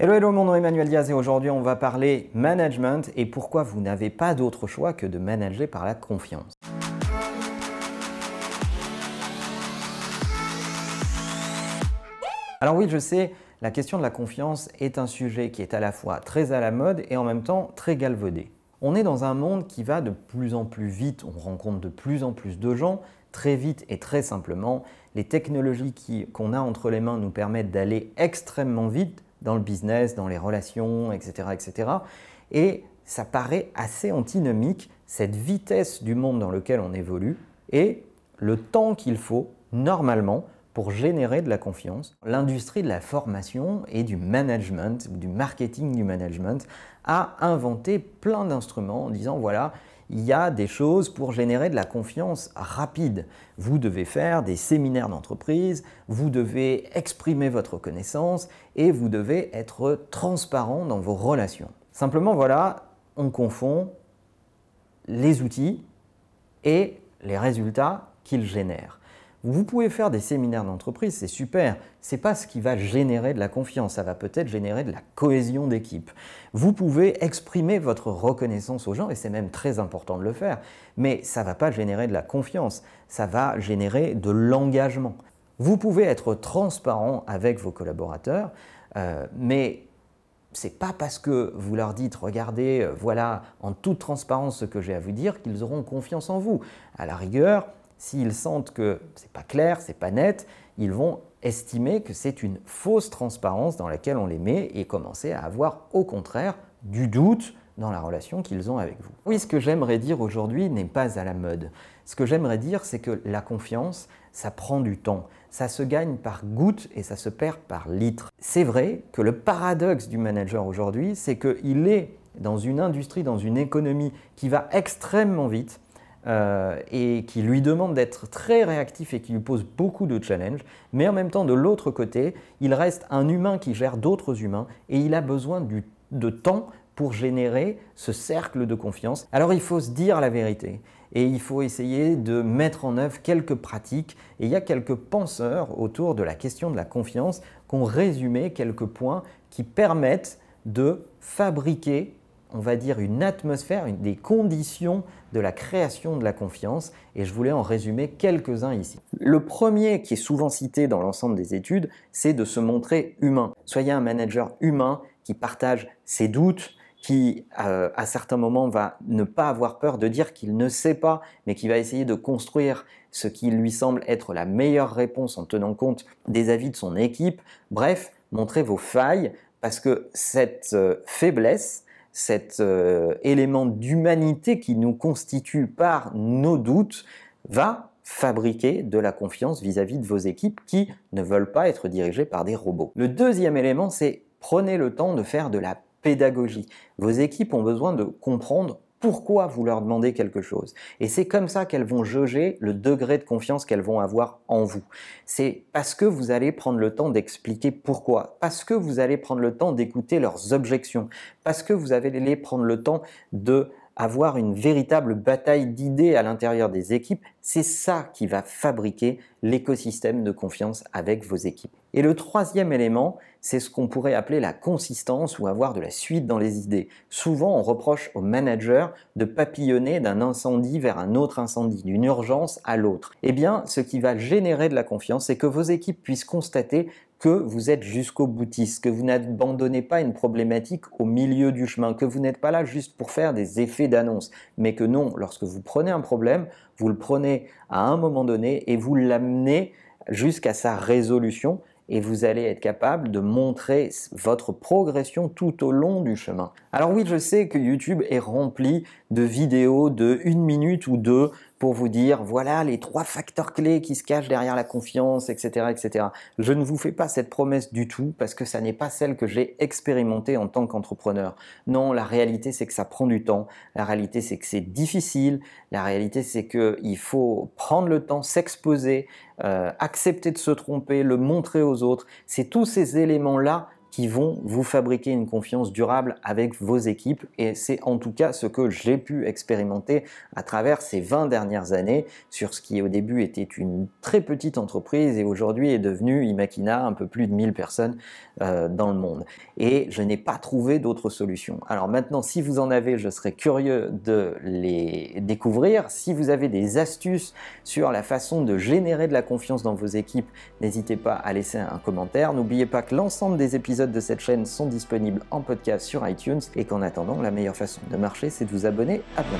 Hello, hello, mon nom est Emmanuel Diaz et aujourd'hui on va parler management et pourquoi vous n'avez pas d'autre choix que de manager par la confiance. Alors oui, je sais, la question de la confiance est un sujet qui est à la fois très à la mode et en même temps très galvaudé. On est dans un monde qui va de plus en plus vite, on rencontre de plus en plus de gens, très vite et très simplement. Les technologies qu'on a entre les mains nous permettent d'aller extrêmement vite dans le business, dans les relations, etc. etc. Et ça paraît assez antinomique, cette vitesse du monde dans lequel on évolue et le temps qu'il faut, normalement, pour générer de la confiance. L'industrie de la formation et du management, du marketing du management, a inventé plein d'instruments en disant voilà, il y a des choses pour générer de la confiance rapide. Vous devez faire des séminaires d'entreprise, vous devez exprimer votre connaissance et vous devez être transparent dans vos relations. Simplement, voilà, on confond les outils et les résultats qu'ils génèrent. Vous pouvez faire des séminaires d'entreprise, c'est super. C'est pas ce qui va générer de la confiance, ça va peut-être générer de la cohésion d'équipe. Vous pouvez exprimer votre reconnaissance aux gens et c'est même très important de le faire, mais ça va pas générer de la confiance, ça va générer de l'engagement. Vous pouvez être transparent avec vos collaborateurs, euh, mais c'est pas parce que vous leur dites regardez, euh, voilà en toute transparence ce que j'ai à vous dire qu'ils auront confiance en vous. À la rigueur, s'ils sentent que c'est pas clair, c'est pas net, ils vont estimer que c'est une fausse transparence dans laquelle on les met et commencer à avoir au contraire du doute dans la relation qu'ils ont avec vous. Oui, ce que j'aimerais dire aujourd'hui n'est pas à la mode. Ce que j'aimerais dire, c'est que la confiance, ça prend du temps. Ça se gagne par gouttes et ça se perd par litres. C'est vrai que le paradoxe du manager aujourd'hui, c'est qu'il est dans une industrie, dans une économie qui va extrêmement vite, euh, et qui lui demande d'être très réactif et qui lui pose beaucoup de challenges, mais en même temps, de l'autre côté, il reste un humain qui gère d'autres humains et il a besoin de temps pour générer ce cercle de confiance. Alors il faut se dire la vérité et il faut essayer de mettre en œuvre quelques pratiques. Et il y a quelques penseurs autour de la question de la confiance qui ont résumé quelques points qui permettent de fabriquer on va dire, une atmosphère, des conditions de la création de la confiance, et je voulais en résumer quelques-uns ici. Le premier qui est souvent cité dans l'ensemble des études, c'est de se montrer humain. Soyez un manager humain qui partage ses doutes, qui euh, à certains moments va ne pas avoir peur de dire qu'il ne sait pas, mais qui va essayer de construire ce qui lui semble être la meilleure réponse en tenant compte des avis de son équipe. Bref, montrez vos failles, parce que cette euh, faiblesse, cet euh, élément d'humanité qui nous constitue par nos doutes va fabriquer de la confiance vis-à-vis de vos équipes qui ne veulent pas être dirigées par des robots. Le deuxième élément, c'est prenez le temps de faire de la pédagogie. Vos équipes ont besoin de comprendre pourquoi vous leur demandez quelque chose. Et c'est comme ça qu'elles vont jauger le degré de confiance qu'elles vont avoir en vous. C'est parce que vous allez prendre le temps d'expliquer pourquoi, parce que vous allez prendre le temps d'écouter leurs objections, parce que vous allez prendre le temps de avoir une véritable bataille d'idées à l'intérieur des équipes, c'est ça qui va fabriquer l'écosystème de confiance avec vos équipes. Et le troisième élément, c'est ce qu'on pourrait appeler la consistance ou avoir de la suite dans les idées. Souvent, on reproche aux managers de papillonner d'un incendie vers un autre incendie, d'une urgence à l'autre. Eh bien, ce qui va générer de la confiance, c'est que vos équipes puissent constater que vous êtes jusqu'au boutiste, que vous n'abandonnez pas une problématique au milieu du chemin, que vous n'êtes pas là juste pour faire des effets d'annonce, mais que non, lorsque vous prenez un problème, vous le prenez à un moment donné et vous l'amenez jusqu'à sa résolution et vous allez être capable de montrer votre progression tout au long du chemin. Alors oui, je sais que YouTube est rempli de vidéos de une minute ou deux pour vous dire voilà les trois facteurs clés qui se cachent derrière la confiance, etc., etc. Je ne vous fais pas cette promesse du tout parce que ça n'est pas celle que j'ai expérimentée en tant qu'entrepreneur. Non, la réalité c'est que ça prend du temps. La réalité c'est que c'est difficile. La réalité c'est que il faut prendre le temps, s'exposer, euh, accepter de se tromper, le montrer aux autres. C'est tous ces éléments là qui vont vous fabriquer une confiance durable avec vos équipes et c'est en tout cas ce que j'ai pu expérimenter à travers ces 20 dernières années sur ce qui au début était une très petite entreprise et aujourd'hui est devenu Imakina un peu plus de 1000 personnes euh, dans le monde. Et je n'ai pas trouvé d'autres solutions. Alors maintenant, si vous en avez, je serais curieux de les découvrir. Si vous avez des astuces sur la façon de générer de la confiance dans vos équipes, n'hésitez pas à laisser un commentaire. N'oubliez pas que l'ensemble des épisodes de cette chaîne sont disponibles en podcast sur iTunes et qu'en attendant, la meilleure façon de marcher, c'est de vous abonner. À bientôt.